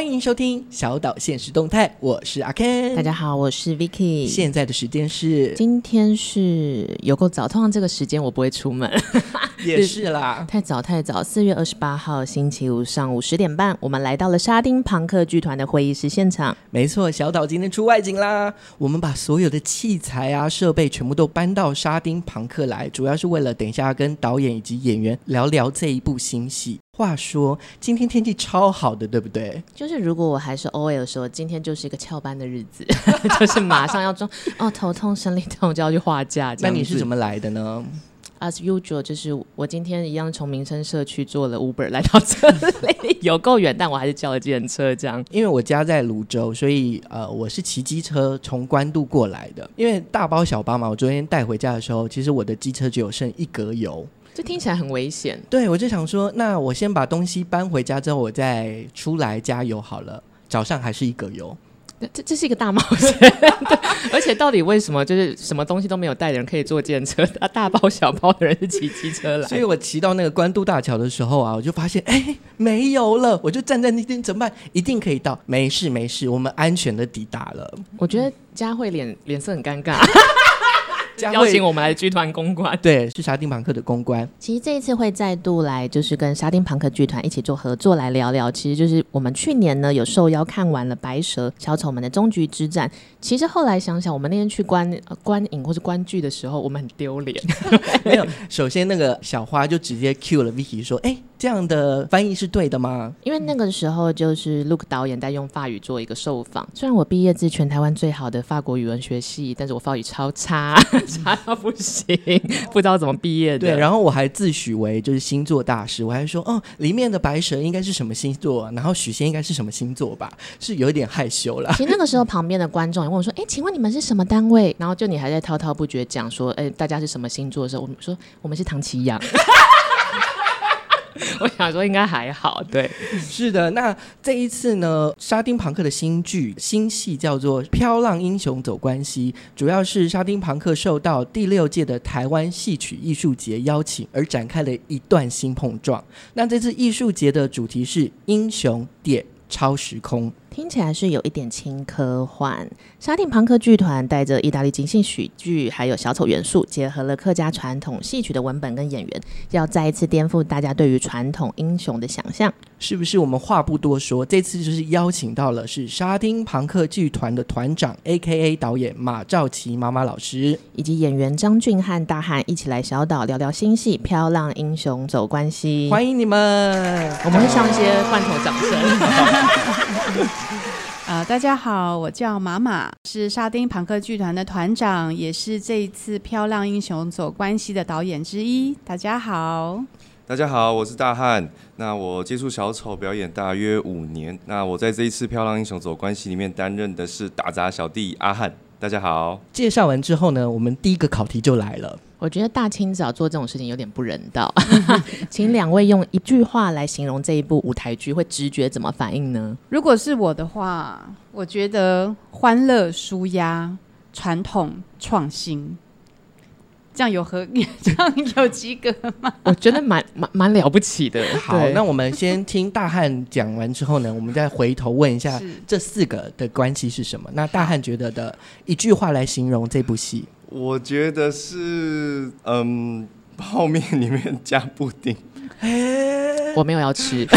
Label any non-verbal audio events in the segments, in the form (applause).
欢迎收听小岛现实动态，我是阿 Ken。大家好，我是 Vicky。现在的时间是今天是有够早，通常这个时间我不会出门，(laughs) 也是啦，(laughs) 太早太早。四月二十八号星期五上午十点半，我们来到了沙丁庞克剧团的会议室现场。没错，小岛今天出外景啦，我们把所有的器材啊、设备全部都搬到沙丁庞克来，主要是为了等一下跟导演以及演员聊聊这一部新戏。话说今天天气超好的，对不对？就是如果我还是 OL 的时候，今天就是一个翘班的日子，(laughs) 就是马上要装哦，头痛、生理痛就要去画假。那你是怎么来的呢？As usual，就是我今天一样从民生社区坐了 Uber 来到这里，有够远，但我还是叫了计程车。这样，因为我家在泸州，所以呃，我是骑机车从关渡过来的。因为大包小包嘛，我昨天带回家的时候，其实我的机车只有剩一格油。这听起来很危险。对，我就想说，那我先把东西搬回家之后，我再出来加油好了。早上还是一个油，这这是一个大冒险。对，(laughs) 而且到底为什么就是什么东西都没有带的人可以坐电车，他，大包小包的人是骑机车来？所以我骑到那个关渡大桥的时候啊，我就发现哎，没油了，我就站在那边怎么办？一定可以到，没事没事，我们安全的抵达了。我觉得佳慧脸脸色很尴尬。(laughs) (laughs) 邀请我们来剧团公关，对，是沙丁庞克的公关。其实这一次会再度来，就是跟沙丁庞克剧团一起做合作来聊聊。其实就是我们去年呢有受邀看完了《白蛇小丑们的终局之战》。其实后来想想，我们那天去观观影或是观剧的时候，我们很丢脸。(laughs) 没有，首先那个小花就直接 cue 了 Vicky 说：“哎，这样的翻译是对的吗？”因为那个时候就是 Luke 导演在用法语做一个受访。虽然我毕业自全台湾最好的法国语文学系，但是我法语超差。(laughs) 差到不行，(laughs) 不知道怎么毕业的。对，然后我还自诩为就是星座大师，我还说哦，里面的白蛇应该是什么星座，然后许仙应该是什么星座吧，是有一点害羞了。其实那个时候旁边的观众也问我说：“哎，请问你们是什么单位？”然后就你还在滔滔不绝讲说：“哎，大家是什么星座的时候，我们说我们是唐奇阳。” (laughs) (laughs) 我想说应该还好，对，是的。那这一次呢，沙丁庞克的新剧新戏叫做《飘浪英雄走关系》，主要是沙丁庞克受到第六届的台湾戏曲艺术节邀请而展开了一段新碰撞。那这次艺术节的主题是英雄点超时空。听起来是有一点轻科幻。沙丁庞克剧团带着意大利即兴喜剧还有小丑元素，结合了客家传统戏曲的文本跟演员，要再一次颠覆大家对于传统英雄的想象。是不是？我们话不多说，这次就是邀请到了是沙丁庞克剧团的团长，A.K.A 导演马兆琪妈妈老师，以及演员张俊汉大汉一起来小岛聊聊新戏《漂浪英雄走关系》。欢迎你们！我们会上一些罐头掌声。呃，大家好，我叫马马，是沙丁庞克剧团的团长，也是这一次《漂亮英雄走关系》的导演之一。大家好，大家好，我是大汉。那我接触小丑表演大约五年，那我在这一次《漂亮英雄走关系》里面担任的是打杂小弟阿汉。大家好。介绍完之后呢，我们第一个考题就来了。我觉得大清早做这种事情有点不人道，(laughs) 请两位用一句话来形容这一部舞台剧，会直觉怎么反应呢？如果是我的话，我觉得欢乐、舒压、传统、创新，这样有合，(laughs) 这样有及格吗？我觉得蛮蛮蛮了不起的。好，那我们先听大汉讲完之后呢，我们再回头问一下这四个的关系是什么？那大汉觉得的一句话来形容这部戏。我觉得是，嗯，泡面里面加布丁。欸、我没有要吃，(laughs)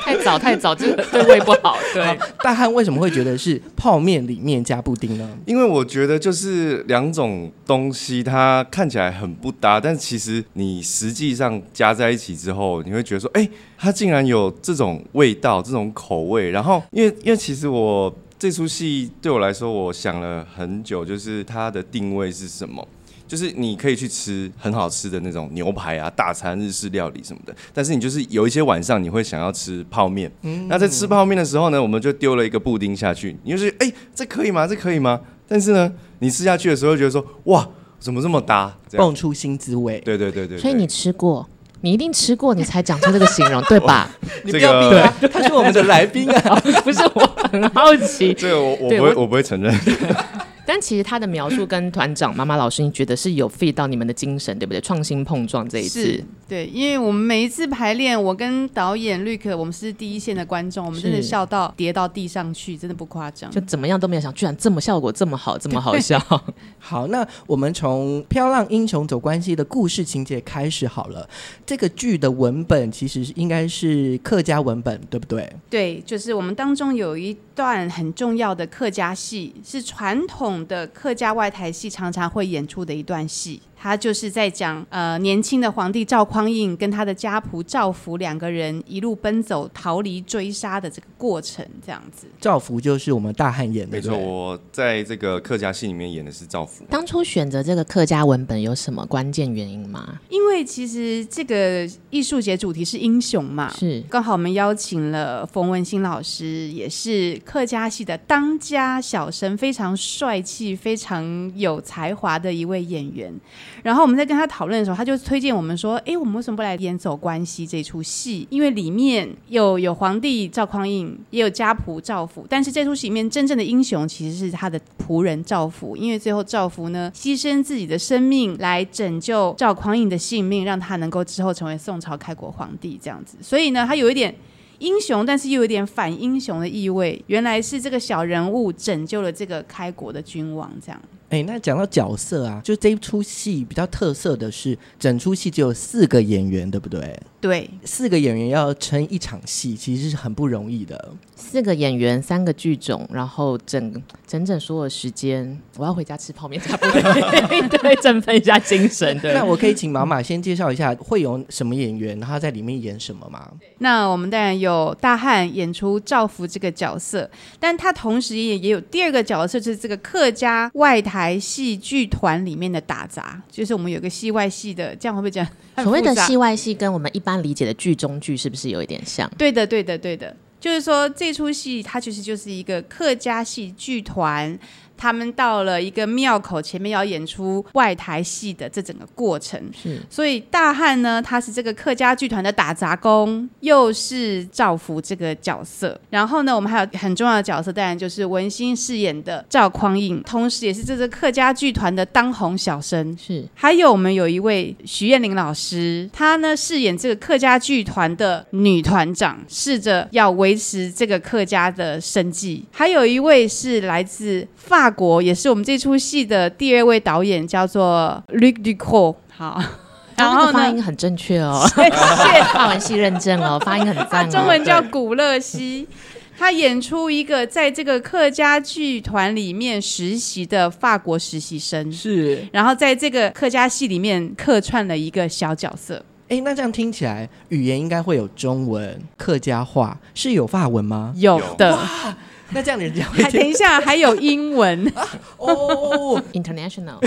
太早太早，这个对胃不好。对，大汉为什么会觉得是泡面里面加布丁呢？因为我觉得就是两种东西，它看起来很不搭，但其实你实际上加在一起之后，你会觉得说，哎、欸，它竟然有这种味道，这种口味。然后，因为因为其实我。这出戏对我来说，我想了很久，就是它的定位是什么？就是你可以去吃很好吃的那种牛排啊、大餐、日式料理什么的，但是你就是有一些晚上你会想要吃泡面。嗯，那在吃泡面的时候呢，我们就丢了一个布丁下去，你就是哎，这可以吗？这可以吗？但是呢，你吃下去的时候觉得说，哇，怎么这么搭？蹦出新滋味。对对对对，对。所以你吃过。你一定吃过，你才讲出这个形容，(laughs) 对吧？你不要逼他，他是我们的来宾啊，(laughs) 不是我很好奇。这个我我不会，我不会承认。(laughs) 但其实他的描述跟团长妈妈老师，你觉得是有 feed 到你们的精神，对不对？创新碰撞这一次，对，因为我们每一次排练，我跟导演绿可，我们是第一线的观众，我们真的笑到跌到地上去，真的不夸张，就怎么样都没有想，居然这么效果这么好，这么好笑。(laughs) 好，那我们从《漂浪英雄走关系》的故事情节开始好了。这个剧的文本其实应该是客家文本，对不对？对，就是我们当中有一段很重要的客家戏，是传统的客家外台戏常常会演出的一段戏。他就是在讲，呃，年轻的皇帝赵匡胤跟他的家仆赵福两个人一路奔走逃离追杀的这个过程，这样子。赵福就是我们大汉演的，没错。我在这个客家戏里面演的是赵福。当初选择这个客家文本有什么关键原因吗？因为其实这个艺术节主题是英雄嘛，是刚好我们邀请了冯文新老师，也是客家戏的当家小生，非常帅气、非常有才华的一位演员。然后我们在跟他讨论的时候，他就推荐我们说：“哎，我们为什么不来演走关系这出戏？因为里面有有皇帝赵匡胤，也有家仆赵福。但是这出戏里面真正的英雄其实是他的仆人赵福，因为最后赵福呢牺牲自己的生命来拯救赵匡胤的性命，让他能够之后成为宋朝开国皇帝这样子。所以呢，他有一点英雄，但是又有点反英雄的意味。原来是这个小人物拯救了这个开国的君王这样。”哎，那讲到角色啊，就这一出戏比较特色的是，整出戏只有四个演员，对不对？对，四个演员要撑一场戏，其实是很不容易的。四个演员，三个剧种，然后整整整所有时间，我要回家吃泡面，差不多对，振奋一下精神。对，那我可以请妈妈先介绍一下会有什么演员，然后在里面演什么吗？那我们当然有大汉演出赵福这个角色，但他同时也也有第二个角色，就是这个客家外台戏剧团里面的打杂，就是我们有个戏外戏的，这样会不会讲？所谓的戏外戏跟我们一般理解的剧中剧是不是有一点像？对的，对的，对的，就是说这出戏它其实就是一个客家戏剧团。他们到了一个庙口前面要演出外台戏的这整个过程，是。所以大汉呢，他是这个客家剧团的打杂工，又是赵福这个角色。然后呢，我们还有很重要的角色，当然就是文心饰演的赵匡胤，同时也是这个客家剧团的当红小生。是。还有我们有一位徐艳玲老师，她呢饰演这个客家剧团的女团长，试着要维持这个客家的生计。还有一位是来自法。法国也是我们这出戏的第二位导演，叫做 Luc Ducrot。好，(laughs) 然后发音很正确哦，(laughs) 谢谢法文系认证哦，(laughs) 发音很赞哦。中文叫古乐西，他演出一个在这个客家剧团里面实习的法国实习生，是，然后在这个客家戏里面客串了一个小角色。哎，那这样听起来语言应该会有中文、客家话，是有法文吗？有的。那这样人家，还等一下，(laughs) 还有英文哦，international，(laughs)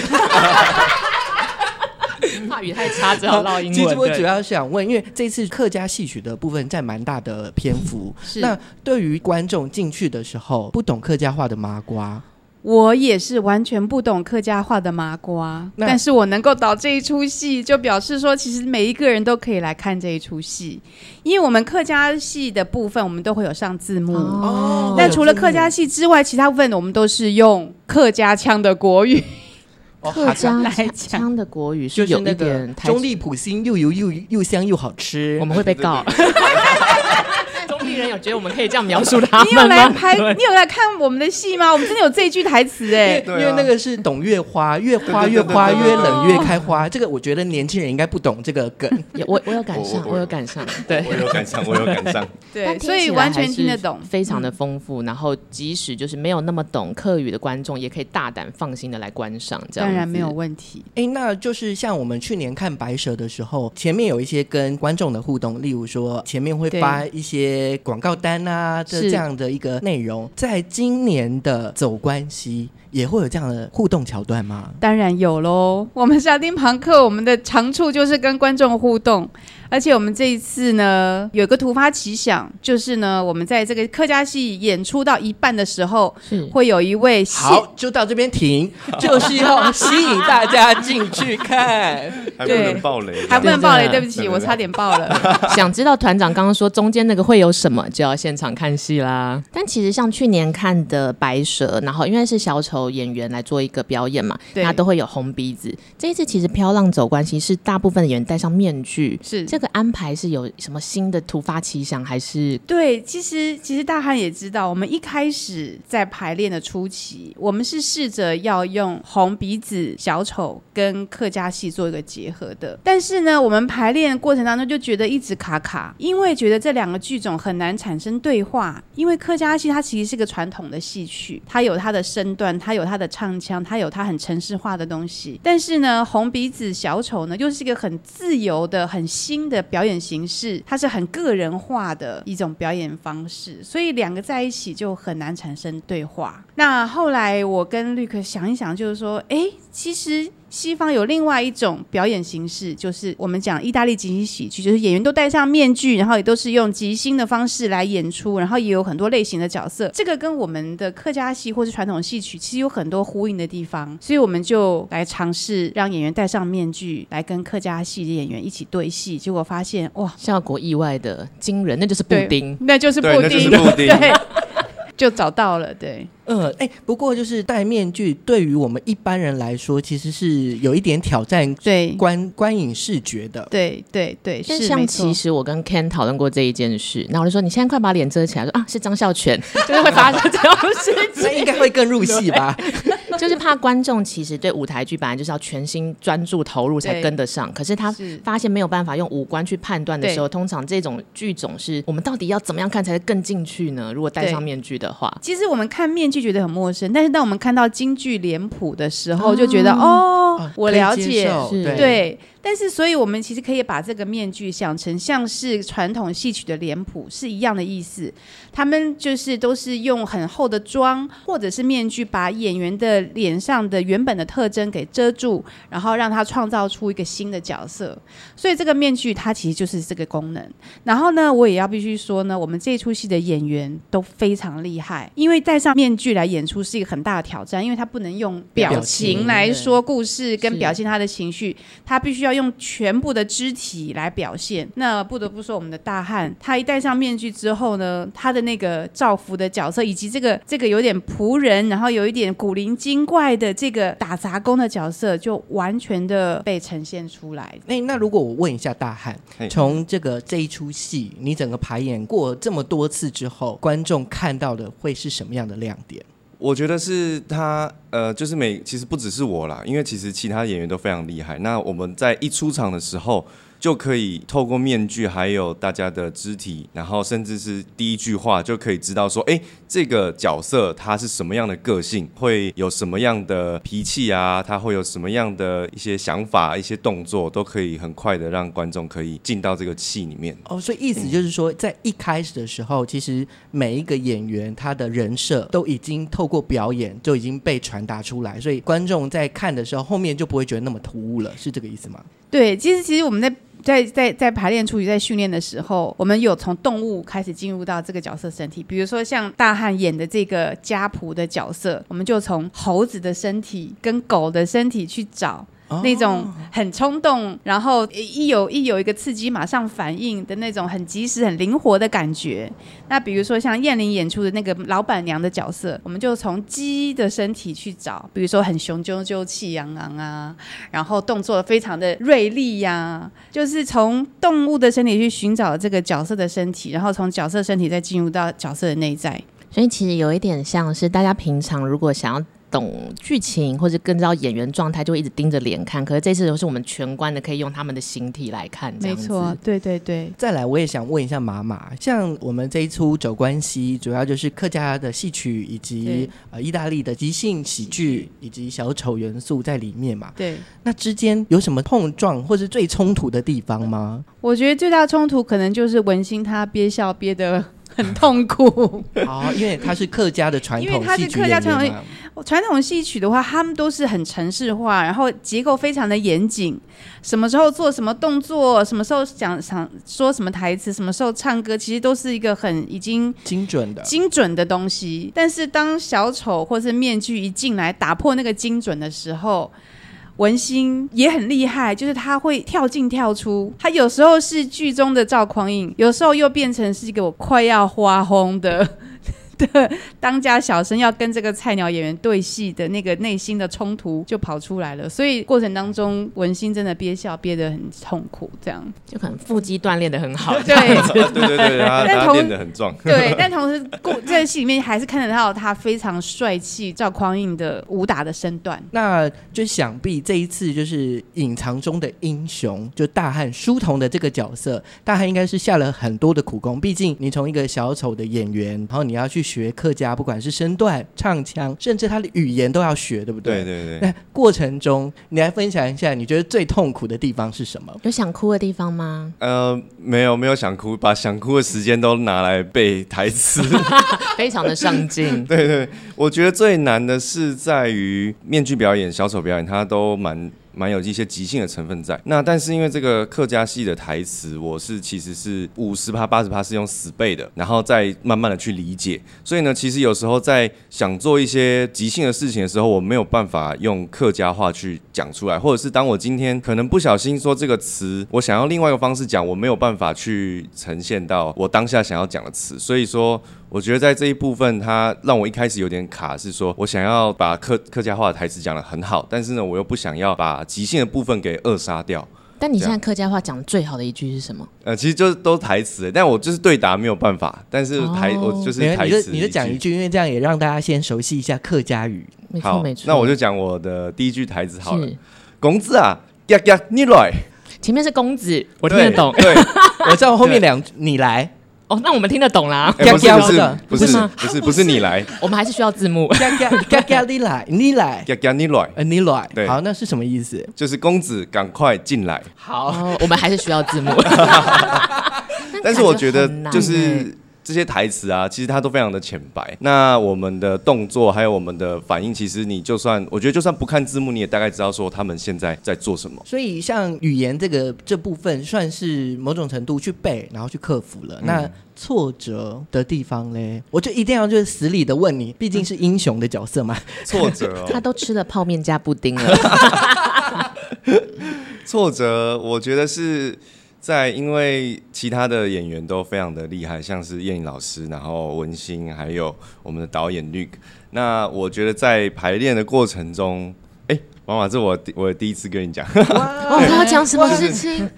话语太差，只好唠英文。其实我主要是想问，因为这次客家戏曲的部分占蛮大的篇幅，是那对于观众进去的时候，不懂客家话的麻瓜。我也是完全不懂客家话的麻瓜，但是我能够导这一出戏，就表示说，其实每一个人都可以来看这一出戏，因为我们客家戏的部分，我们都会有上字幕，哦，但除了客家戏之外，其他部分我们都是用客家腔的国语，(laughs) 客家来腔的国语是有一点中立普星又油又又香又好吃，我们会被告。(laughs) (laughs) 人有觉得我们 (laughs) 可以这样描述他们吗？你有来拍？你有来看我们的戏吗？我们真的有这一句台词哎，因为那个是懂月花，越花越花，越冷越开花。这个我觉得年轻人应该不懂这个梗。(laughs) 我我有赶上，我有赶上，对，我有赶上，我有赶上。(laughs) 对，所以完全听得懂，非常的丰富。然后即使就是没有那么懂客语的观众，也可以大胆放心的来观赏。这样当然没有问题。哎，那就是像我们去年看白蛇的时候，前面有一些跟观众的互动，例如说前面会发一些。广告单啊，这这样的一个内容，在今年的走关系也会有这样的互动桥段吗？当然有喽。我们沙丁庞克，我们的长处就是跟观众互动，而且我们这一次呢，有一个突发奇想，就是呢，我们在这个客家戏演出到一半的时候，是。会有一位好，就到这边停，(laughs) 就是要吸引大家进去看，(laughs) 还不能爆雷，还不能爆雷，对。不起，我差点爆了。(laughs) 想知道团长刚刚说中间那个会有什么，就要现场看戏啦。但其实像去年看的《白蛇》，然后因为是小丑演员来做一个表演嘛，对，他都会有红鼻子。这一次其实飘浪走关系是大部分的演员戴上面具，是这个安排是有什么新的突发奇想，还是？对，其实其实大汉也知道，我们一开始在排练的初期，我们是试着要用红鼻子小丑跟客家戏做一个结合的，但是呢，我们排练过程当中就觉得一直卡卡，因为觉得这两个剧种很难产生对话，因为客家戏它其实是个传统的戏曲，它有它的身段，它有它的唱腔，它有它很程式化的东西，但是呢，红鼻子小丑呢又是一个很自由的、很新的表演形式，它是很个人化的一种表演方式，所以两个在一起就很难产生对话。那后来我跟绿克想一想，就是说，哎，其实。西方有另外一种表演形式，就是我们讲意大利即兴喜剧，就是演员都戴上面具，然后也都是用即兴的方式来演出，然后也有很多类型的角色。这个跟我们的客家戏或是传统戏曲其实有很多呼应的地方，所以我们就来尝试让演员戴上面具来跟客家戏的演员一起对戏，结果发现哇，效果意外的惊人，那就是布丁，那就是布丁，(laughs) 对，(laughs) 就找到了，对。嗯，哎、欸，不过就是戴面具，对于我们一般人来说，其实是有一点挑战，对观观影视觉的。对对对，是像其实我跟 Ken 讨论过这一件事，那我就说你现在快把脸遮起来，说啊是张孝全，(laughs) 就是会发生这种事情，(laughs) 那应该会更入戏吧？(laughs) 就是怕观众其实对舞台剧本来就是要全心专注投入才跟得上，可是他发现没有办法用五官去判断的时候，通常这种剧种是我们到底要怎么样看才会更进去呢？如果戴上面具的话，其实我们看面具。就觉得很陌生，但是当我们看到京剧脸谱的时候，就觉得哦，哦，我了解，对。对但是，所以我们其实可以把这个面具想成像是传统戏曲的脸谱是一样的意思。他们就是都是用很厚的妆或者是面具，把演员的脸上的原本的特征给遮住，然后让他创造出一个新的角色。所以这个面具它其实就是这个功能。然后呢，我也要必须说呢，我们这出戏的演员都非常厉害，因为戴上面具来演出是一个很大的挑战，因为他不能用表情来说故事跟表现他的情绪，他必须要。用全部的肢体来表现，那不得不说，我们的大汉，他一戴上面具之后呢，他的那个造福的角色，以及这个这个有点仆人，然后有一点古灵精怪的这个打杂工的角色，就完全的被呈现出来。那、欸，那如果我问一下大汉，从这个这一出戏，你整个排演过这么多次之后，观众看到的会是什么样的亮点？我觉得是他，呃，就是每其实不只是我啦，因为其实其他演员都非常厉害。那我们在一出场的时候。就可以透过面具，还有大家的肢体，然后甚至是第一句话，就可以知道说，哎，这个角色他是什么样的个性，会有什么样的脾气啊，他会有什么样的一些想法、一些动作，都可以很快的让观众可以进到这个戏里面。哦，所以意思就是说，在一开始的时候，其实每一个演员他的人设都已经透过表演就已经被传达出来，所以观众在看的时候，后面就不会觉得那么突兀了，是这个意思吗？对，其实其实我们在。在在在排练初期，在训练的时候，我们有从动物开始进入到这个角色身体，比如说像大汉演的这个家仆的角色，我们就从猴子的身体跟狗的身体去找。那种很冲动，然后一有一有一个刺激马上反应的那种很及时、很灵活的感觉。那比如说像燕玲演出的那个老板娘的角色，我们就从鸡的身体去找，比如说很雄赳赳、气昂昂啊，然后动作非常的锐利呀、就是从动物的身体去寻找这个角色的身体，然后从角色身体再进入到角色的内在。所以其实有一点像是大家平常如果想要。懂剧情或者更知道演员状态，就会一直盯着脸看。可是这次都是我们全观的，可以用他们的形体来看。没错，对对对。再来，我也想问一下妈妈，像我们这一出走关系，主要就是客家的戏曲以及呃意大利的即兴喜剧以及小丑元素在里面嘛？对。那之间有什么碰撞或是最冲突的地方吗？我觉得最大冲突可能就是文心他憋笑憋得很痛苦。(laughs) 哦，因为他是客家的传统戏剧演员嘛。传统戏曲的话，他们都是很程式化，然后结构非常的严谨，什么时候做什么动作，什么时候讲想说什么台词，什么时候唱歌，其实都是一个很已经精准的精准的东西。但是当小丑或是面具一进来打破那个精准的时候，文心也很厉害，就是他会跳进跳出，他有时候是剧中的赵匡胤，有时候又变成是一个我快要花疯的。的 (laughs) 当家小生要跟这个菜鸟演员对戏的那个内心的冲突就跑出来了，所以过程当中文心真的憋笑憋得很痛苦，这样。就可能腹肌锻炼的很好，(laughs) 对。对对对，他他练得很壮，对，但同时过在戏里面还是看得到他非常帅气赵匡胤的武打的身段，那就想必这一次就是隐藏中的英雄，就大汉书童的这个角色，大汉应该是下了很多的苦功，毕竟你从一个小丑的演员，然后你要去。学客家，不管是身段、唱腔，甚至他的语言都要学，对不对？对对对。那过程中，你来分享一下，你觉得最痛苦的地方是什么？有想哭的地方吗？呃，没有，没有想哭，把想哭的时间都拿来背台词，(laughs) 非常的上进。(laughs) 对对，我觉得最难的是在于面具表演、小丑表演，他都蛮。蛮有一些即兴的成分在，那但是因为这个客家戏的台词，我是其实是五十趴八十趴是用死背的，然后再慢慢的去理解，所以呢，其实有时候在想做一些即兴的事情的时候，我没有办法用客家话去讲出来，或者是当我今天可能不小心说这个词，我想要另外一个方式讲，我没有办法去呈现到我当下想要讲的词，所以说。我觉得在这一部分，它让我一开始有点卡，是说我想要把客客家话的台词讲得很好，但是呢，我又不想要把即兴的部分给扼杀掉。但你现在客家话讲的最好的一句是什么？呃，其实就是都是台词，但我就是对答没有办法，但是台、哦、我就是台词，你就讲一句，因为这样也让大家先熟悉一下客家语。没错没错。那我就讲我的第一句台词好了，公子啊，呀呀，你来。前面是公子，我听得懂。对，对 (laughs) 我知道后面两你来。哦，那我们听得懂啦。(laughs) 欸、不是不是不是不是不是你来，我们还是需要字幕。嘎嘎嘎嘎你来 (laughs) 你来嘎嘎你来，呃你来。对，好，那是什么意思？就是公子赶快进来。好、哦，我们还是需要字幕。(laughs) 但是我觉得就是。这些台词啊，其实它都非常的浅白。那我们的动作还有我们的反应，其实你就算我觉得就算不看字幕，你也大概知道说他们现在在做什么。所以像语言这个这部分，算是某种程度去背，然后去克服了。嗯、那挫折的地方嘞，我就一定要就是死里的问你，毕竟是英雄的角色嘛。挫折、哦，(laughs) 他都吃了泡面加布丁了。(laughs) 挫折，我觉得是。在，因为其他的演员都非常的厉害，像是燕颖老师，然后文心，还有我们的导演 Luke。那我觉得在排练的过程中，哎，妈妈，这我我第一次跟你讲，哦，他要讲什么事情？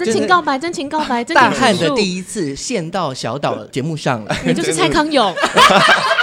真情告白，真情告白，大汉的第一次献到小岛节目上了，你就是蔡康永。(laughs)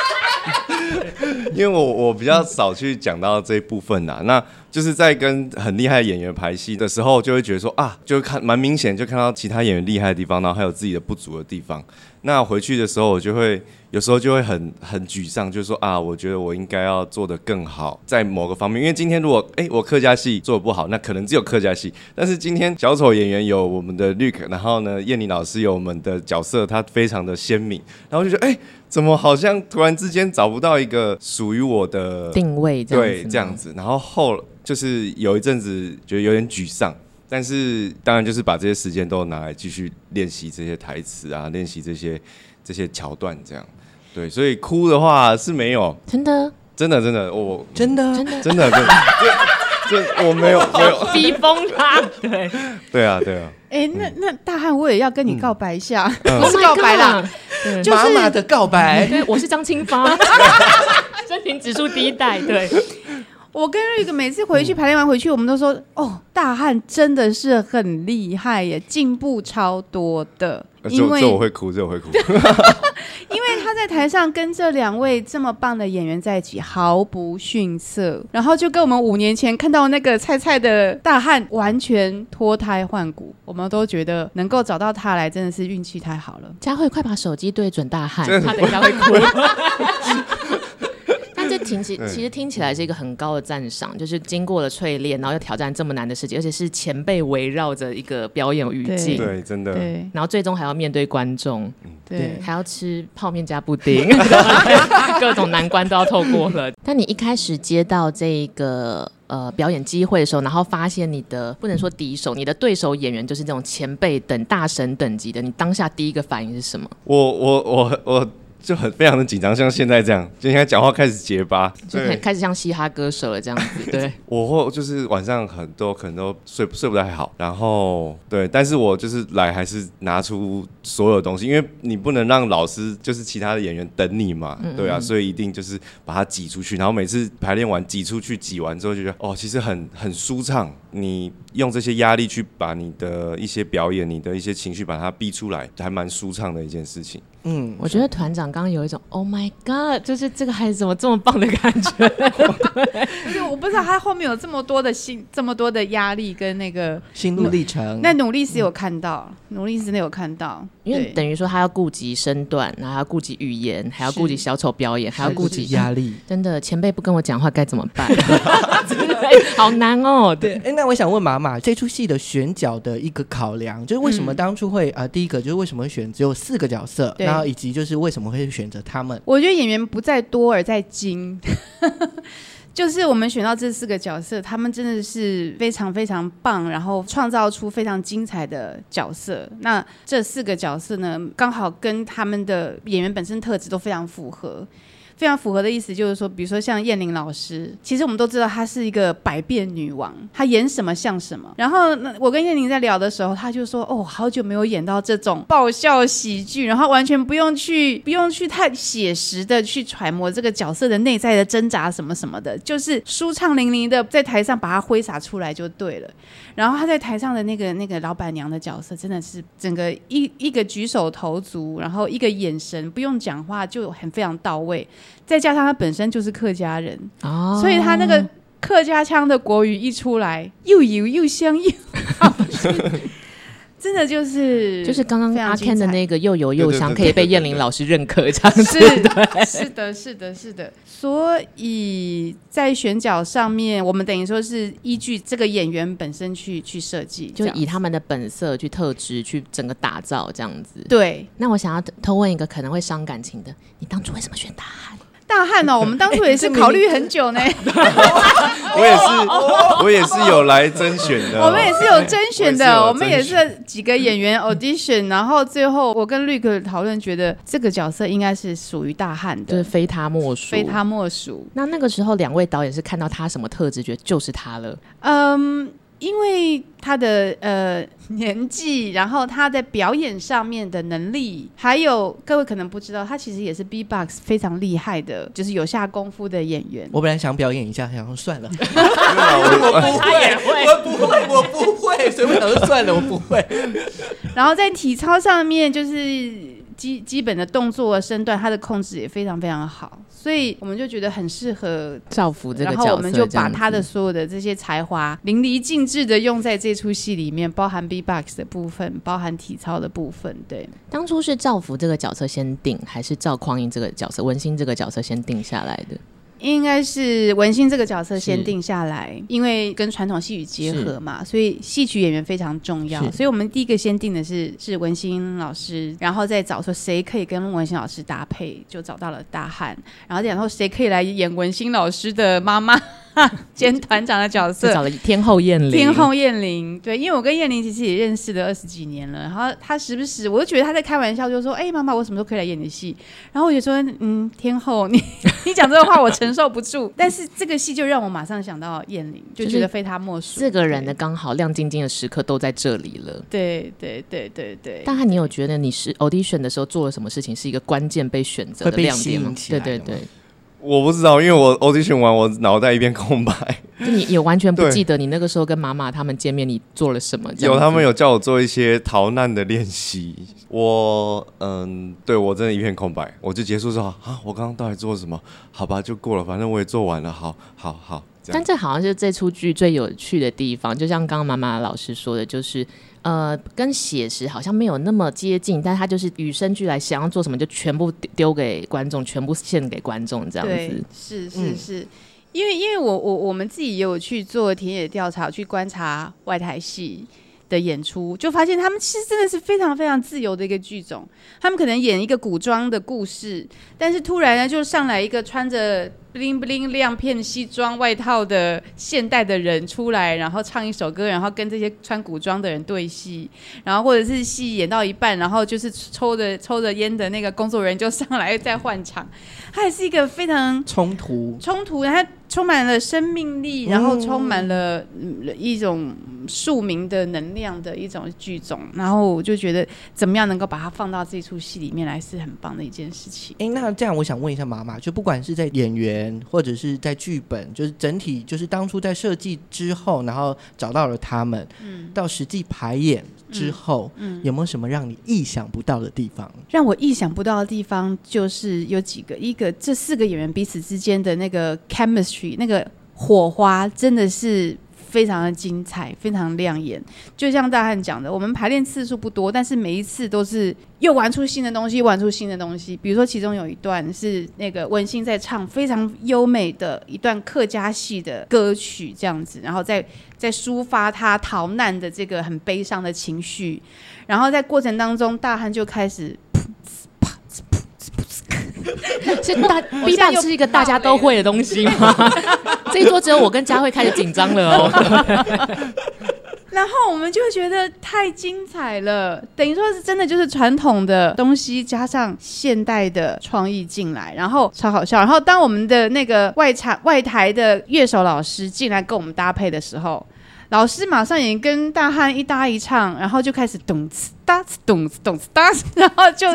因为我我比较少去讲到这一部分呐，那就是在跟很厉害的演员排戏的时候，就会觉得说啊，就看蛮明显，就看到其他演员厉害的地方，然后还有自己的不足的地方。那回去的时候，我就会有时候就会很很沮丧，就是说啊，我觉得我应该要做得更好，在某个方面。因为今天如果哎我客家戏做得不好，那可能只有客家戏。但是今天小丑演员有我们的 Luke，然后呢，燕妮老师有我们的角色，他非常的鲜明，然后就觉得哎。怎么好像突然之间找不到一个属于我的定位？对，这样子。然后后就是有一阵子觉得有点沮丧，但是当然就是把这些时间都拿来继续练习这些台词啊，练习这些这些桥段，这样。对，所以哭的话是没有，真的，真的，真的，我真的，真的，真的，真的。这我没有没有逼疯他，对 (laughs) 对啊对啊。哎、欸，那那大汉我也要跟你告白一下，嗯、(laughs) 不是告白啦，嗯、就是妈妈的告白。对，我是张清芳，(laughs) (laughs) 生平指数第一代。对，我跟瑞哥每次回去排练完回去，我们都说哦，大汉真的是很厉害耶，进步超多的。因为这我会哭，这我会哭。(laughs) 因为他在台上跟这两位这么棒的演员在一起，毫不逊色，然后就跟我们五年前看到那个菜菜的大汉完全脱胎换骨。我们都觉得能够找到他来，真的是运气太好了。佳慧，快把手机对准大汉，他等一下会哭。(laughs) 其实其实听起来是一个很高的赞赏，就是经过了淬炼，然后又挑战这么难的事情，而且是前辈围绕着一个表演语境，对，真的，对，然后最终还要面对观众，对，还要吃泡面加布丁，(laughs) (laughs) 各种难关都要透过了。但你一开始接到这个呃表演机会的时候，然后发现你的不能说敌手，你的对手演员就是这种前辈等大神等级的，你当下第一个反应是什么？我我我我。就很非常的紧张，像现在这样，就应该讲话开始结巴，就开始像嘻哈歌手了这样子。对，(laughs) 我或就是晚上很多可能都睡睡不太好，然后对，但是我就是来还是拿出所有东西，因为你不能让老师就是其他的演员等你嘛，嗯嗯对啊，所以一定就是把它挤出去，然后每次排练完挤出去，挤完之后就觉得哦，其实很很舒畅，你用这些压力去把你的一些表演、你的一些情绪把它逼出来，还蛮舒畅的一件事情。嗯，我觉得团长刚刚有一种 “Oh my God”，就是这个孩子怎么这么棒的感觉。就，我不知道他后面有这么多的心，这么多的压力跟那个心路历程。那努力是有看到，嗯、努力是真的有看到，因为等于说他要顾及身段，然后还要顾及语言，还要顾及小丑表演，还要顾及压力。(laughs) 真的，前辈不跟我讲话该怎么办？(laughs) (laughs) 真的好难哦。对，哎，那我想问妈妈，这出戏的选角的一个考量，就是为什么当初会啊、嗯呃，第一个就是为什么会选只有四个角色？然后以及就是为什么会选择他们？我觉得演员不在多而在精，就是我们选到这四个角色，他们真的是非常非常棒，然后创造出非常精彩的角色。那这四个角色呢，刚好跟他们的演员本身特质都非常符合。非常符合的意思就是说，比如说像燕玲老师，其实我们都知道她是一个百变女王，她演什么像什么。然后我跟燕玲在聊的时候，她就说：“哦，好久没有演到这种爆笑喜剧，然后完全不用去不用去太写实的去揣摩这个角色的内在的挣扎什么什么的，就是舒畅淋漓的在台上把它挥洒出来就对了。然后她在台上的那个那个老板娘的角色，真的是整个一一个举手投足，然后一个眼神，不用讲话就很非常到位。”再加上他本身就是客家人，哦、所以他那个客家腔的国语一出来，又油又香又好吃。真的就是就是刚刚阿 Ken 的那个又油又香，可以被燕玲老师认可，这样子。是的，是的，是的，是的。所以在选角上面，我们等于说是依据这个演员本身去去设计，就以他们的本色去特质去整个打造这样子。对。那我想要偷问一个可能会伤感情的，你当初为什么选大汉？大汉哦，(laughs) 我们当初也是考虑很久呢。(laughs) 我也是，(laughs) 我也是有来甄选的。我们也是有甄选的，我们也是几个演员 audition，然后最后我跟绿哥讨论，觉得这个角色应该是属于大汉的，就是非他莫属，非他莫属。那那个时候，两位导演是看到他什么特质，觉得就是他了？嗯。因为他的呃 (laughs) 年纪，然后他在表演上面的能力，还有各位可能不知道，他其实也是 B-box 非常厉害的，就是有下功夫的演员。我本来想表演一下，想说算了，(laughs) 我不会，我不会，我不会，所以我想说算了，我不会。(laughs) 然后在体操上面，就是。基基本的动作身段，他的控制也非常非常好，所以我们就觉得很适合赵福这个角色。然后我们就把他的所有的这些才华淋漓尽致的用在这出戏里面，包含 B-box 的部分，包含体操的部分。对，当初是赵福这个角色先定，还是赵匡胤这个角色、文心这个角色先定下来的？应该是文心这个角色先定下来，因为跟传统戏曲结合嘛，所以戏曲演员非常重要。所以我们第一个先定的是是文心老师，然后再找说谁可以跟文心老师搭配，就找到了大汉，然后然后谁可以来演文心老师的妈妈。(laughs) 兼团长的角色，找了天后燕玲。天后燕玲，对，因为我跟燕玲其实也认识了二十几年了。然后她时不时，我就觉得她在开玩笑，就说：“哎、欸，妈妈，我什么时候可以来演你戏？”然后我就说：“嗯，天后，你 (laughs) 你讲这个话，我承受不住。”但是这个戏就让我马上想到燕玲，就觉得非她莫属。这个人的刚好亮晶晶的时刻都在这里了。对对对对对。大汉，你有觉得你是 audition 的时候做了什么事情是一个关键被选择的亮点吗？对对对。我不知道，因为我 audition 完，我脑袋一片空白。就你也完全不记得你那个时候跟妈妈他们见面，你做了什么？有，他们有叫我做一些逃难的练习。我嗯，对我真的一片空白。我就结束之后啊，我刚刚到底做了什么？好吧，就过了，反正我也做完了。好，好，好。但这好像是这出剧最有趣的地方，就像刚刚妈妈老师说的，就是呃，跟写实好像没有那么接近，但他就是与生俱来，想要做什么就全部丢给观众，全部献给观众这样子。是是是，嗯、因为因为我我我们自己也有去做田野调查，去观察外台戏。的演出就发现他们其实真的是非常非常自由的一个剧种，他们可能演一个古装的故事，但是突然呢就上来一个穿着 bling bling 亮片西装外套的现代的人出来，然后唱一首歌，然后跟这些穿古装的人对戏，然后或者是戏演到一半，然后就是抽着抽着烟的那个工作人员就上来再换场，它也是一个非常冲突冲突，然后充满了生命力，然后充满了一种。庶民的能量的一种剧种，然后我就觉得怎么样能够把它放到这出戏里面来是很棒的一件事情。哎，那这样我想问一下妈妈，就不管是在演员或者是在剧本，就是整体就是当初在设计之后，然后找到了他们，嗯，到实际排演之后，嗯，嗯，有没有什么让你意想不到的地方？让我意想不到的地方就是有几个，一个这四个演员彼此之间的那个 chemistry，那个火花真的是。非常的精彩，非常亮眼。就像大汉讲的，我们排练次数不多，但是每一次都是又玩出新的东西，玩出新的东西。比如说，其中有一段是那个文心在唱非常优美的一段客家戏的歌曲，这样子，然后在在抒发他逃难的这个很悲伤的情绪。然后在过程当中，大汉就开始，(laughs) 是大 B-box 是一个大家都会的东西吗？(laughs) 这一桌只有我跟佳慧开始紧张了哦，(laughs) 然后我们就觉得太精彩了，等于说是真的就是传统的东西加上现代的创意进来，然后超好笑。然后当我们的那个外场外台的乐手老师进来跟我们搭配的时候，老师马上也跟大汉一搭一唱，然后就开始咚呲哒呲咚呲咚呲哒呲，(laughs) 然后就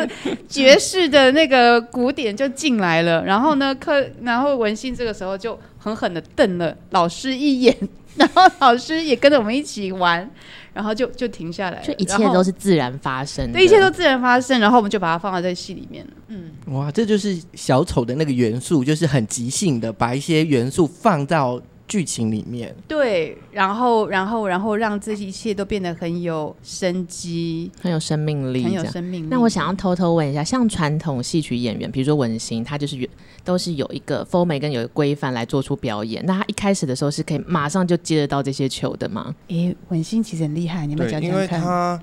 爵士的那个鼓点就进来了。然后呢，课然后文信这个时候就。狠狠的瞪了老师一眼，然后老师也跟着我们一起玩，然后就就停下来，就一切都是自然发生，对，一切都自然发生，然后我们就把它放在这戏里面。嗯，哇，这就是小丑的那个元素，就是很即兴的把一些元素放到。剧情里面，对，然后，然后，然后让这一切都变得很有生机，很有生命力，很有生命力。那我想要偷偷问一下，像传统戏曲演员，比如说文心，他就是都是有一个 format 跟有一个规范来做出表演。那他一开始的时候是可以马上就接得到这些球的吗？诶，文心其实很厉害，你们讲讲看。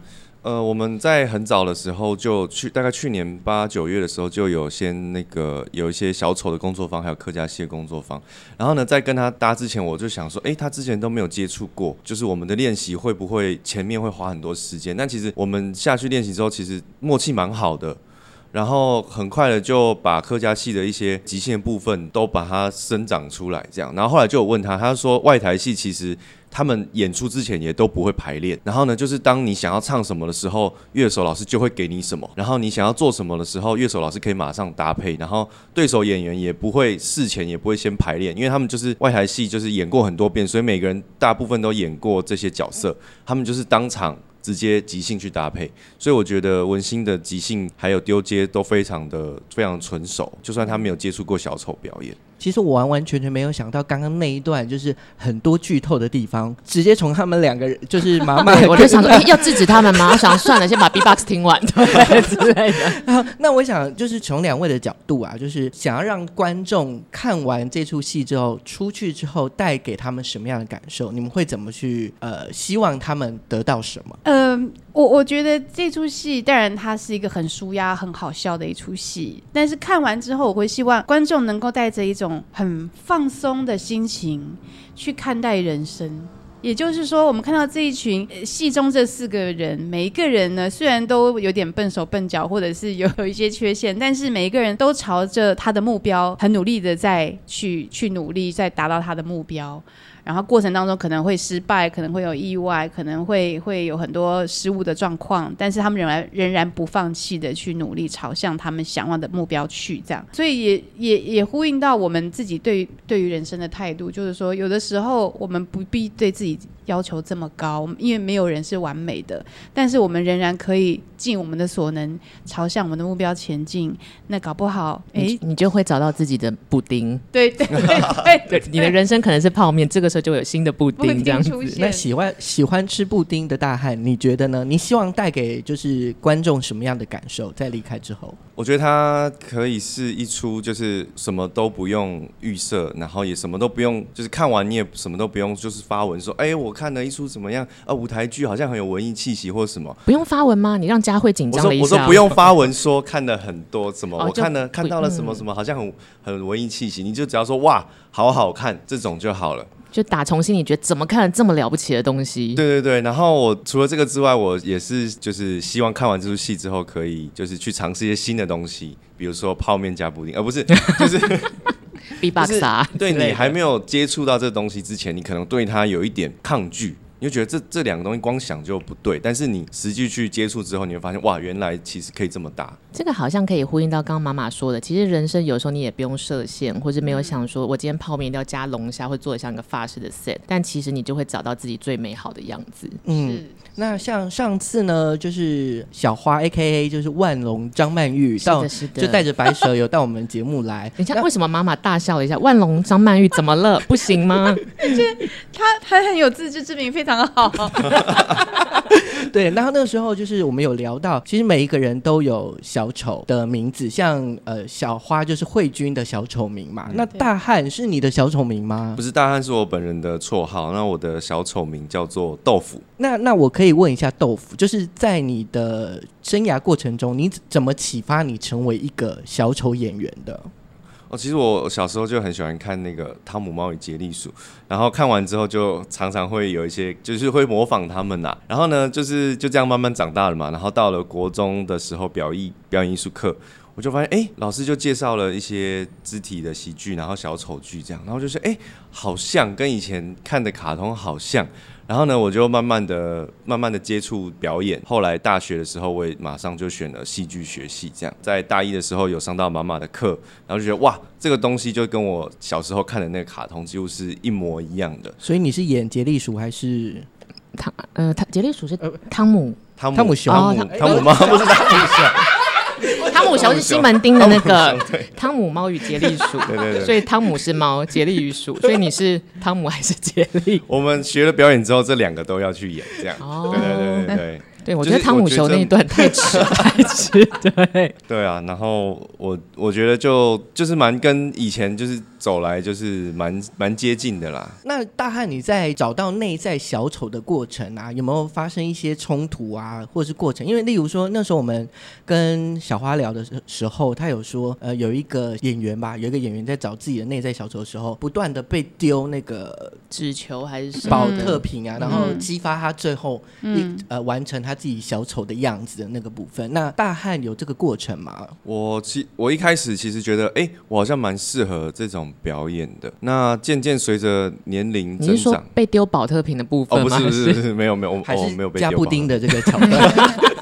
呃，我们在很早的时候就去，大概去年八九月的时候就有先那个有一些小丑的工作坊，还有客家戏的工作坊。然后呢，在跟他搭之前，我就想说，哎，他之前都没有接触过，就是我们的练习会不会前面会花很多时间？但其实我们下去练习之后，其实默契蛮好的。然后很快的就把客家戏的一些极限部分都把它生长出来，这样。然后后来就有问他，他说外台戏其实他们演出之前也都不会排练。然后呢，就是当你想要唱什么的时候，乐手老师就会给你什么。然后你想要做什么的时候，乐手老师可以马上搭配。然后对手演员也不会事前也不会先排练，因为他们就是外台戏就是演过很多遍，所以每个人大部分都演过这些角色，他们就是当场。直接即兴去搭配，所以我觉得文心的即兴还有丢接都非常的非常纯熟，就算他没有接触过小丑表演。其实我完完全全没有想到，刚刚那一段就是很多剧透的地方，直接从他们两个人就是妈妈，(laughs) 我就想说，哎，要制止他们吗？我想算了，先把 B-box 听完，(laughs) 对之类的。(laughs) 那我想就是从两位的角度啊，就是想要让观众看完这出戏之后，出去之后带给他们什么样的感受？你们会怎么去呃，希望他们得到什么？嗯、呃，我我觉得这出戏当然它是一个很舒压、很好笑的一出戏，但是看完之后，我会希望观众能够带着一种。很放松的心情去看待人生，也就是说，我们看到这一群戏中这四个人，每一个人呢，虽然都有点笨手笨脚，或者是有有一些缺陷，但是每一个人都朝着他的目标很努力的在去去努力，在达到他的目标。然后过程当中可能会失败，可能会有意外，可能会会有很多失误的状况，但是他们仍然仍然不放弃的去努力，朝向他们想要的目标去，这样，所以也也也呼应到我们自己对于对于人生的态度，就是说，有的时候我们不必对自己要求这么高，因为没有人是完美的，但是我们仍然可以尽我们的所能，朝向我们的目标前进。那搞不好，哎，你，你就会找到自己的补丁。对对对对，对，你的人生可能是泡面，这个时候就会有新的布丁这样子。那喜欢喜欢吃布丁的大汉，你觉得呢？你希望带给就是观众什么样的感受？在离开之后，我觉得他可以是一出就是什么都不用预设，然后也什么都不用，就是看完你也什么都不用，就是发文说，哎，我看了一出怎么样？啊，舞台剧好像很有文艺气息，或者什么。不用发文吗？你让佳慧紧张了一下。我说我说不用发文说看了很多什么，我看了看到了什么什么，好像很很文艺气息。你就只要说哇，好好看这种就好了。就打从心里觉得怎么看了这么了不起的东西？对对对。然后我除了这个之外，我也是就是希望看完这出戏之后，可以就是去尝试一些新的东西，比如说泡面加布丁，而不是 (laughs) 就是 B-box 啊。对，你还没有接触到这个东西之前，你可能对它有一点抗拒。你就觉得这这两个东西光想就不对，但是你实际去接触之后，你会发现哇，原来其实可以这么大。这个好像可以呼应到刚刚妈妈说的，其实人生有时候你也不用设限，或者没有想说我今天泡面一定要加龙虾，会做的像一个法式的 set，但其实你就会找到自己最美好的样子。嗯，那像上次呢，就是小花 A.K.A 就是万隆张曼玉到，就带着白蛇有到我们节目来。(laughs) 等一下，为什么妈妈大笑了一下？万隆张曼玉怎么了？(laughs) 不行吗？就是他他很有自知之明，非常。非常好，(laughs) 对。然后那个时候就是我们有聊到，其实每一个人都有小丑的名字，像呃小花就是慧君的小丑名嘛。那大汉是你的小丑名吗？不是，大汉是我本人的绰号。那我的小丑名叫做豆腐。那那我可以可以问一下豆腐，就是在你的生涯过程中，你怎么启发你成为一个小丑演员的？哦，其实我小时候就很喜欢看那个《汤姆猫与杰利鼠》，然后看完之后就常常会有一些，就是会模仿他们呐。然后呢，就是就这样慢慢长大了嘛。然后到了国中的时候，表艺表演艺术课，我就发现，哎，老师就介绍了一些肢体的喜剧，然后小丑剧这样，然后就是，哎，好像跟以前看的卡通好像。然后呢，我就慢慢的、慢慢的接触表演。后来大学的时候，我也马上就选了戏剧学系。这样，在大一的时候有上到妈妈的课，然后就觉得哇，这个东西就跟我小时候看的那个卡通几乎是一模一样的。所以你是演杰利鼠还是汤？呃，汤杰利鼠是汤姆，汤姆熊，汤姆，汤姆猫不是汤姆熊。汤姆熊是西门町的那个汤姆猫与杰利鼠，对对对，所以汤姆是猫，杰利与鼠，所以你是汤姆还是杰利？(laughs) 我们学了表演之后，这两个都要去演，这样。哦，对对对对对。对，我觉得汤姆熊那一段太迟太迟，对。(laughs) 对啊，然后我我觉得就就是蛮跟以前就是。走来就是蛮蛮接近的啦。那大汉，你在找到内在小丑的过程啊，有没有发生一些冲突啊，或者是过程？因为例如说那时候我们跟小花聊的时候，他有说，呃，有一个演员吧，有一个演员在找自己的内在小丑的时候，不断的被丢那个纸球还是保特瓶啊，然后激发他最后一呃完成他自己小丑的样子的那个部分。那大汉有这个过程吗？我其我一开始其实觉得，哎，我好像蛮适合这种。表演的那渐渐随着年龄增长，你是说被丢保特瓶的部分吗？哦，不是，不是，不是，没有，没有，还是哦，没有被加布丁的这个桥段。(laughs)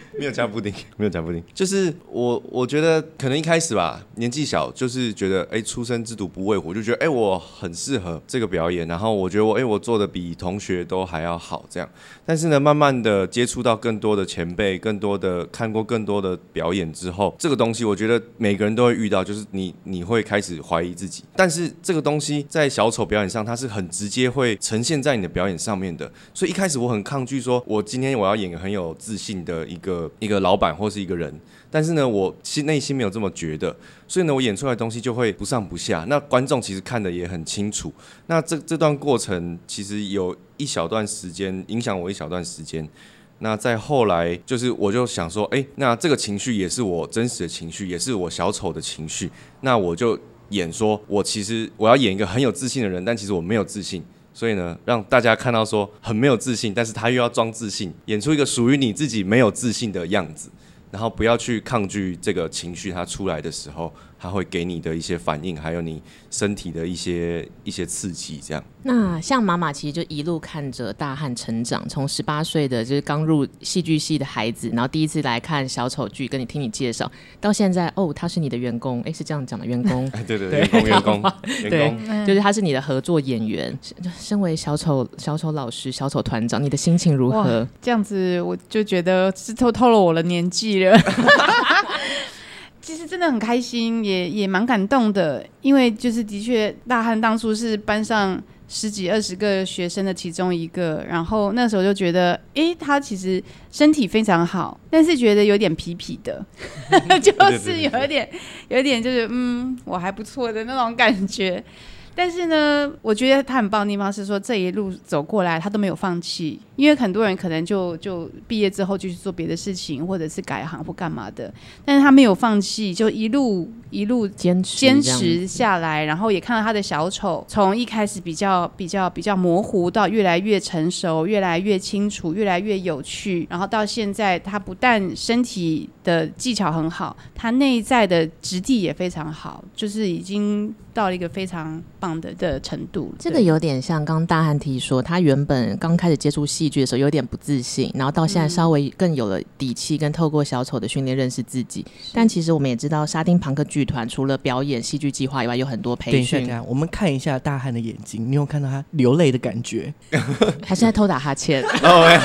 (laughs) 没有加布丁，(laughs) 没有加布丁，就是我，我觉得可能一开始吧，年纪小，就是觉得，哎，出生之犊不畏虎，就觉得，哎，我很适合这个表演，然后我觉得我，哎，我做的比同学都还要好，这样。但是呢，慢慢的接触到更多的前辈，更多的看过更多的表演之后，这个东西，我觉得每个人都会遇到，就是你，你会开始怀疑自己。但是这个东西在小丑表演上，它是很直接会呈现在你的表演上面的，所以一开始我很抗拒，说我今天我要演个很有自信的一个。一个老板或是一个人，但是呢，我心内心没有这么觉得，所以呢，我演出来的东西就会不上不下。那观众其实看得也很清楚。那这这段过程其实有一小段时间影响我一小段时间。那在后来，就是我就想说，哎，那这个情绪也是我真实的情绪，也是我小丑的情绪。那我就演说，我其实我要演一个很有自信的人，但其实我没有自信。所以呢，让大家看到说很没有自信，但是他又要装自信，演出一个属于你自己没有自信的样子，然后不要去抗拒这个情绪，它出来的时候它会给你的一些反应，还有你身体的一些一些刺激，这样。那像妈妈其实就一路看着大汉成长，从十八岁的就是刚入戏剧系的孩子，然后第一次来看小丑剧，跟你听你介绍，到现在哦，他是你的员工，哎，是这样讲的，(laughs) 员工，对对 (laughs) 对，员工员工，对，就是他是你的合作演员。身为小丑小丑老师、小丑团长，你的心情如何？这样子我就觉得是透透了我的年纪了。(laughs) 其实真的很开心，也也蛮感动的，因为就是的确，大汉当初是班上十几二十个学生的其中一个，然后那时候就觉得，诶，他其实身体非常好，但是觉得有点皮皮的，(laughs) (laughs) 就是有一点，有一点就是，嗯，我还不错的那种感觉。但是呢，我觉得他很棒的地方是说，这一路走过来，他都没有放弃。因为很多人可能就就毕业之后就去做别的事情，或者是改行或干嘛的，但是他没有放弃，就一路一路坚持坚持下来，然后也看到他的小丑从一开始比较比较比较模糊，到越来越成熟，越来越清楚，越来越有趣，然后到现在他不但身体的技巧很好，他内在的质地也非常好，就是已经到了一个非常棒的的程度。这个有点像刚大汉提说，他原本刚开始接触戏剧的时候有点不自信，然后到现在稍微更有了底气，跟透过小丑的训练认识自己。但其实我们也知道，沙丁庞克剧团除了表演戏剧计划以外，有很多培训。我们看一下大汉的眼睛，你有看到他流泪的感觉，(laughs) 还是在偷打哈欠？(laughs) 哦，没有。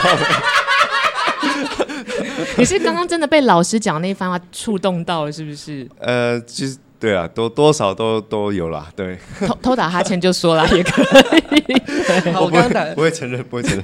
(laughs) 你是刚刚真的被老师讲那番话触动到了，是不是？呃，其实。对啊，多多少都都有啦。对，偷偷打哈欠就说了 (laughs) 也可以。好，我刚刚打，不会承认，不会承认。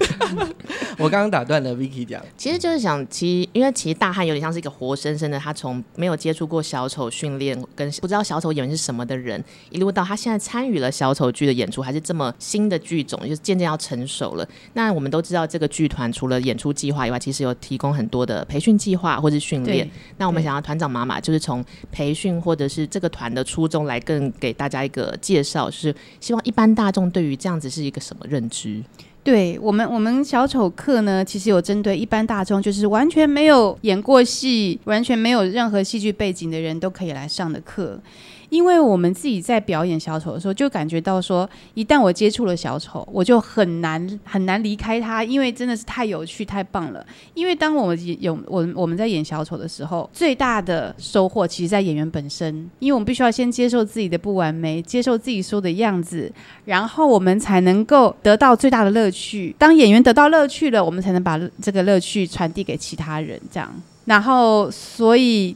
(laughs) 我刚刚打断了 Vicky 讲，其实就是想，其实因为其实大汉有点像是一个活生生的，他从没有接触过小丑训练，跟不知道小丑演员是什么的人，一路到他现在参与了小丑剧的演出，还是这么新的剧种，就是渐渐要成熟了。那我们都知道，这个剧团除了演出计划以外，其实有提供很多的培训计划或者训练。那我们想要团长妈妈就是从培训或者是这个。个团的初衷来更给大家一个介绍，是希望一般大众对于这样子是一个什么认知？对我们，我们小丑课呢，其实有针对一般大众，就是完全没有演过戏、完全没有任何戏剧背景的人都可以来上的课。因为我们自己在表演小丑的时候，就感觉到说，一旦我接触了小丑，我就很难很难离开他，因为真的是太有趣、太棒了。因为当我们有我我们在演小丑的时候，最大的收获其实在演员本身，因为我们必须要先接受自己的不完美，接受自己说的样子，然后我们才能够得到最大的乐趣。当演员得到乐趣了，我们才能把这个乐趣传递给其他人，这样。然后，所以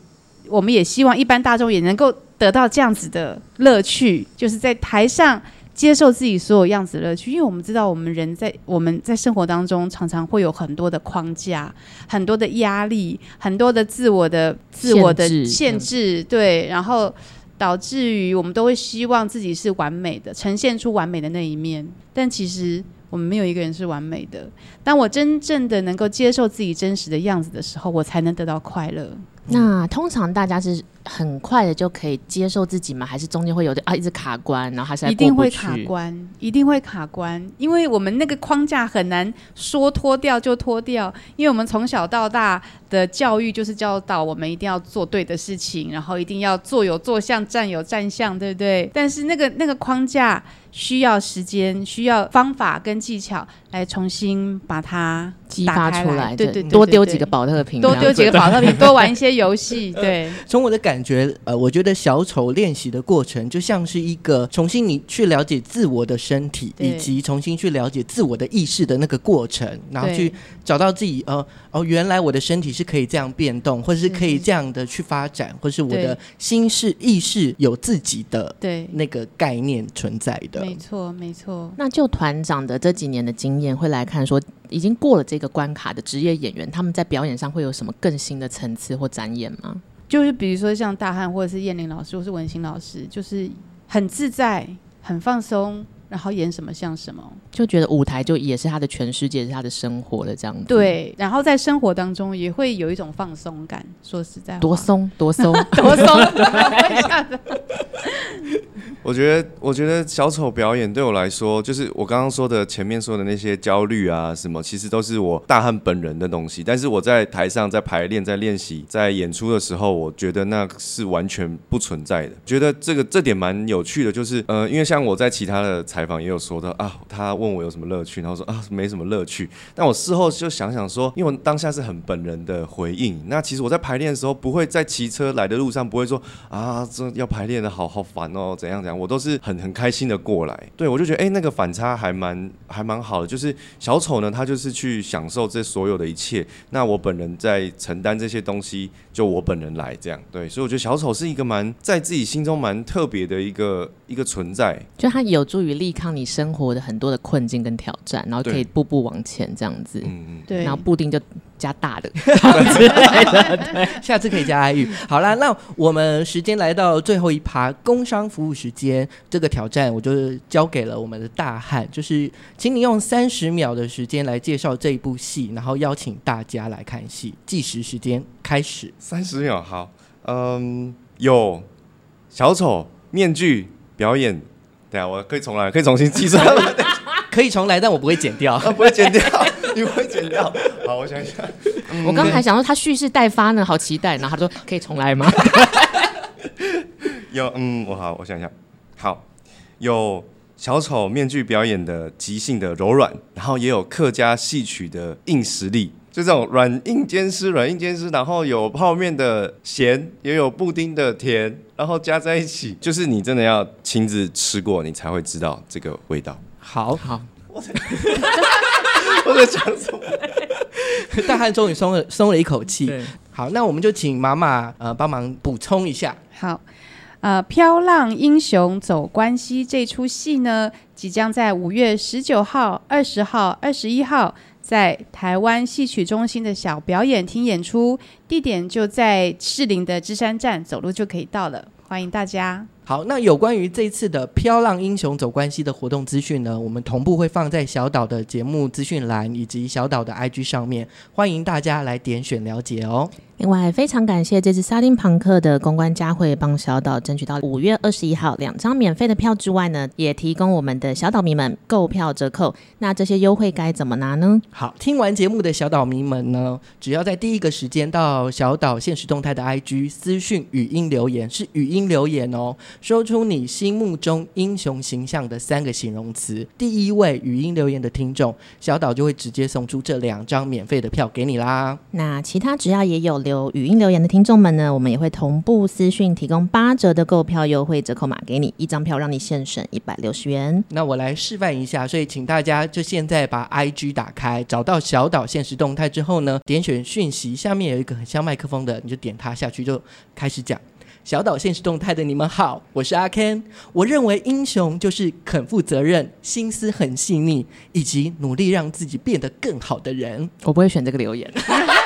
我们也希望一般大众也能够。得到这样子的乐趣，就是在台上接受自己所有样子的乐趣。因为我们知道，我们人在我们在生活当中，常常会有很多的框架、很多的压力、很多的自我的自我的限制，限制对，然后导致于我们都会希望自己是完美的，呈现出完美的那一面。但其实我们没有一个人是完美的。当我真正的能够接受自己真实的样子的时候，我才能得到快乐。那通常大家是很快的就可以接受自己吗？还是中间会有点啊一直卡关，然后还是一定会卡关，一定会卡关，因为我们那个框架很难说脱掉就脱掉，因为我们从小到大的教育就是教导我们一定要做对的事情，然后一定要坐有坐相，站有站相，对不对？但是那个那个框架需要时间，需要方法跟技巧来重新把它激发出来，对对，对对，多丢几个保特瓶，多丢几个保特瓶，多玩一些游戏。对，从我的感觉，呃，我觉得小丑练习的过程就像是一个重新你去了解自我的身体，以及重新去了解自我的意识的那个过程，然后去找到自己，呃，哦，原来我的身体是可以这样变动，或者是可以这样的去发展，或是我的心是意识有自己的对那个概念存在的。没错，没错。那就团长的这几年的经验会来看说。已经过了这个关卡的职业演员，他们在表演上会有什么更新的层次或展演吗？就是比如说像大汉或者是燕玲老师或是文心老师，就是很自在、很放松，然后演什么像什么，就觉得舞台就也是他的全世界，是他的生活了这样子。对，然后在生活当中也会有一种放松感。说实在，多松多松 (laughs) 多松。我觉得，我觉得小丑表演对我来说，就是我刚刚说的前面说的那些焦虑啊什么，其实都是我大汉本人的东西。但是我在台上在排练、在练习、在演出的时候，我觉得那是完全不存在的。觉得这个这点蛮有趣的，就是呃，因为像我在其他的采访也有说到啊，他问我有什么乐趣，然后说啊没什么乐趣。但我事后就想想说，因为我当下是很本人的回应。那其实我在排练的时候，不会在骑车来的路上不会说啊这要排练的好好烦哦怎样怎样。我都是很很开心的过来，对，我就觉得哎、那个反差还蛮还蛮好的。就是小丑呢，他就是去享受这所有的一切，那我本人在承担这些东西，就我本人来这样，对，所以我觉得小丑是一个蛮在自己心中蛮特别的一个一个存在，就他有助于力抗你生活的很多的困境跟挑战，然后可以步步往前这样子，嗯嗯，对，然后布丁就。加大的之类的，对，(laughs) (laughs) 下次可以加爱玉。好啦，那我们时间来到最后一趴，工商服务时间，这个挑战我就交给了我们的大汉，就是请你用三十秒的时间来介绍这一部戏，然后邀请大家来看戏。计时时间开始，三十秒，好，嗯，有小丑面具表演，等下我可以重来，可以重新计算，(laughs) 可以重来，但我不会剪掉，(laughs) 不会剪掉。(laughs) 你会剪掉？好，我想一下。嗯、我刚才想说他蓄势待发呢，好期待。然后他说：“可以重来吗？”有，嗯，我好，我想一下。好，有小丑面具表演的即兴的柔软，然后也有客家戏曲的硬实力，就这种软硬兼施，软硬兼施。然后有泡面的咸，也有布丁的甜，然后加在一起，就是你真的要亲自吃过，你才会知道这个味道。好好。我 (laughs) 我在讲什么？大汉终于松了松了一口气。好，那我们就请妈妈呃帮忙补充一下。好，呃，《飘浪英雄走关西》这出戏呢，即将在五月十九号、二十号、二十一号在台湾戏曲中心的小表演厅演出，地点就在士林的芝山站，走路就可以到了。欢迎大家。好，那有关于这次的《飘浪英雄走关系》的活动资讯呢，我们同步会放在小岛的节目资讯栏以及小岛的 IG 上面，欢迎大家来点选了解哦。另外，非常感谢这次沙丁庞克的公关佳慧帮小岛争取到五月二十一号两张免费的票之外呢，也提供我们的小岛迷们购票折扣。那这些优惠该怎么拿呢？好，听完节目的小岛迷们呢，只要在第一个时间到小岛现实动态的 IG 私讯语音留言，是语音留言哦，说出你心目中英雄形象的三个形容词。第一位语音留言的听众，小岛就会直接送出这两张免费的票给你啦。那其他只要也有。有语音留言的听众们呢，我们也会同步私讯提供八折的购票优惠折扣码给你，一张票让你现省一百六十元。那我来示范一下，所以请大家就现在把 IG 打开，找到小岛现实动态之后呢，点选讯息，下面有一个很像麦克风的，你就点它下去，就开始讲。小岛现实动态的你们好，我是阿 Ken。我认为英雄就是肯负责任、心思很细腻，以及努力让自己变得更好的人。我不会选这个留言。(laughs)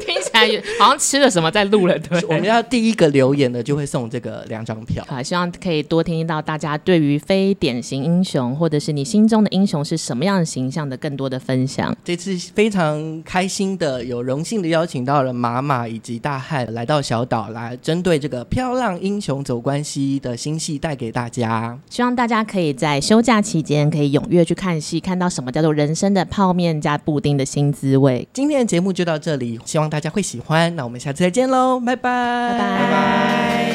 听起来好像吃了什么在录了，对。(laughs) 我们要第一个留言的就会送这个两张票。好，希望可以多听到大家对于非典型英雄，或者是你心中的英雄是什么样的形象的更多的分享。这次非常开心的，有荣幸的邀请到了马马以及大汉来到小岛来，针对这个《漂浪英雄走关系》的新戏带给大家。希望大家可以在休假期间可以踊跃去看戏，看到什么叫做人生的泡面加布丁的新滋味。今天的节目就到这里。希望大家会喜欢，那我们下次再见喽，拜拜，拜拜。